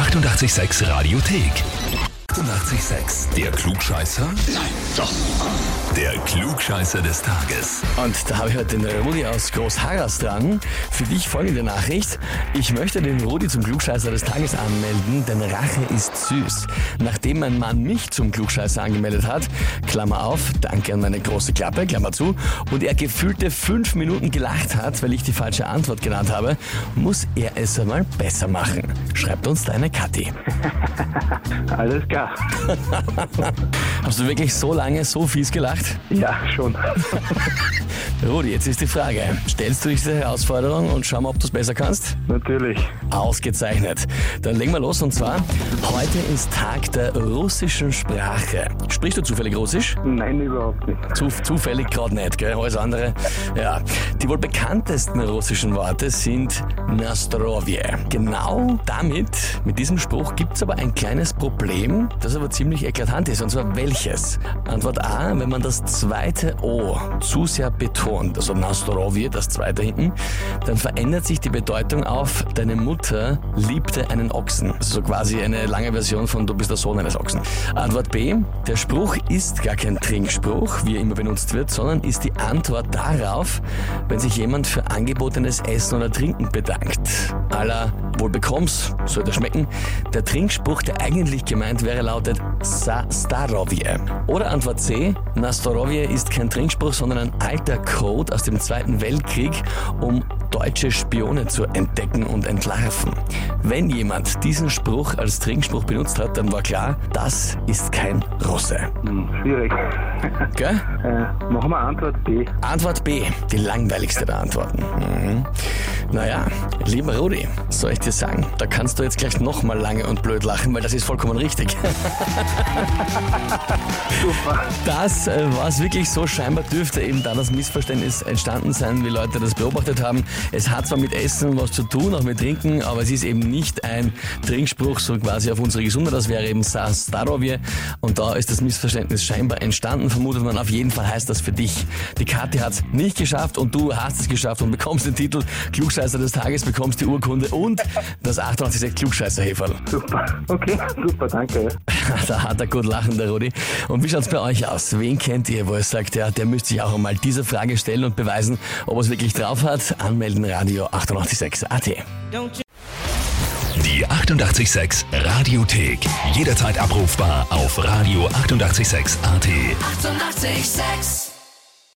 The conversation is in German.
886 Radiothek. 886, der Klugscheißer? Nein, doch. Der Klugscheißer des Tages. Und da habe ich heute den Rudi aus Großharras dran. Für dich folgende Nachricht. Ich möchte den Rudi zum Klugscheißer des Tages anmelden, denn Rache ist süß. Nachdem mein Mann mich zum Klugscheißer angemeldet hat, Klammer auf, danke an meine große Klappe, Klammer zu, und er gefühlte fünf Minuten gelacht hat, weil ich die falsche Antwort genannt habe, muss er es einmal besser machen. Schreibt uns deine Kathi. Alles klar. Hast du wirklich so lange so fies gelacht? Ja, schon. Rudi, jetzt ist die Frage. Stellst du dich diese Herausforderung und schau mal, ob du es besser kannst? Natürlich. Ausgezeichnet. Dann legen wir los und zwar, heute ist Tag der russischen Sprache. Sprichst du zufällig Russisch? Nein, überhaupt nicht. Zu, zufällig gerade nicht, gell? Alles andere. Ja. Die wohl bekanntesten russischen Worte sind Nastrovje. Genau damit, mit diesem Spruch, gibt's aber ein kleines Problem, das aber ziemlich eklatant ist. Und zwar welches? Antwort A, wenn man das zweite O zu sehr betont, also Nastrovje, das zweite hinten, dann verändert sich die Bedeutung auf deine Mutter liebte einen Ochsen. Also so quasi eine lange Version von du bist der Sohn eines Ochsen. Antwort B, der Spruch ist gar kein Trinkspruch, wie er immer benutzt wird, sondern ist die Antwort darauf, wenn sich jemand für angebotenes Essen oder Trinken bedankt. Aller wohl bekommst, sollte schmecken. Der Trinkspruch, der eigentlich gemeint wäre, lautet Sa Starovje. Oder Antwort C, Nastorovje ist kein Trinkspruch, sondern ein alter Code aus dem Zweiten Weltkrieg, um deutsche Spione zu entdecken und entlarven. Wenn jemand diesen Spruch als Trinkspruch benutzt hat, dann war klar, das ist kein Russe. Hm, schwierig. Gell? Äh, machen wir Antwort B. Antwort B, die langweiligste der Antworten. Mhm. Naja, lieber Rudi, soll ich dir sagen, da kannst du jetzt gleich nochmal lange und blöd lachen, weil das ist vollkommen richtig. Super. Das äh, war es wirklich so. Scheinbar dürfte eben da das Missverständnis entstanden sein, wie Leute das beobachtet haben. Es hat zwar mit Essen was zu tun, auch mit Trinken, aber es ist eben nicht ein Trinkspruch, so quasi auf unsere Gesundheit. Das wäre eben Sa Starovje. Und da ist das Missverständnis scheinbar entstanden, vermutet man. Auf jeden Fall heißt das für dich, die Kathi hat es nicht geschafft und du hast es geschafft und bekommst den Titel Klugscheißer des Tages, bekommst die Urkunde und das 88 klugscheißer -Häferl. Super. Okay, super, danke. Da hat er gut lachen, der Rudi. Und wie schaut's bei euch aus? Wen kennt ihr, wo ihr sagt, ja, der müsste sich auch einmal diese Frage stellen und beweisen, ob er es wirklich drauf hat? Anmelden Radio 886 AT. Die 886 Radiothek. Jederzeit abrufbar auf radio886.at. 886! 886. 886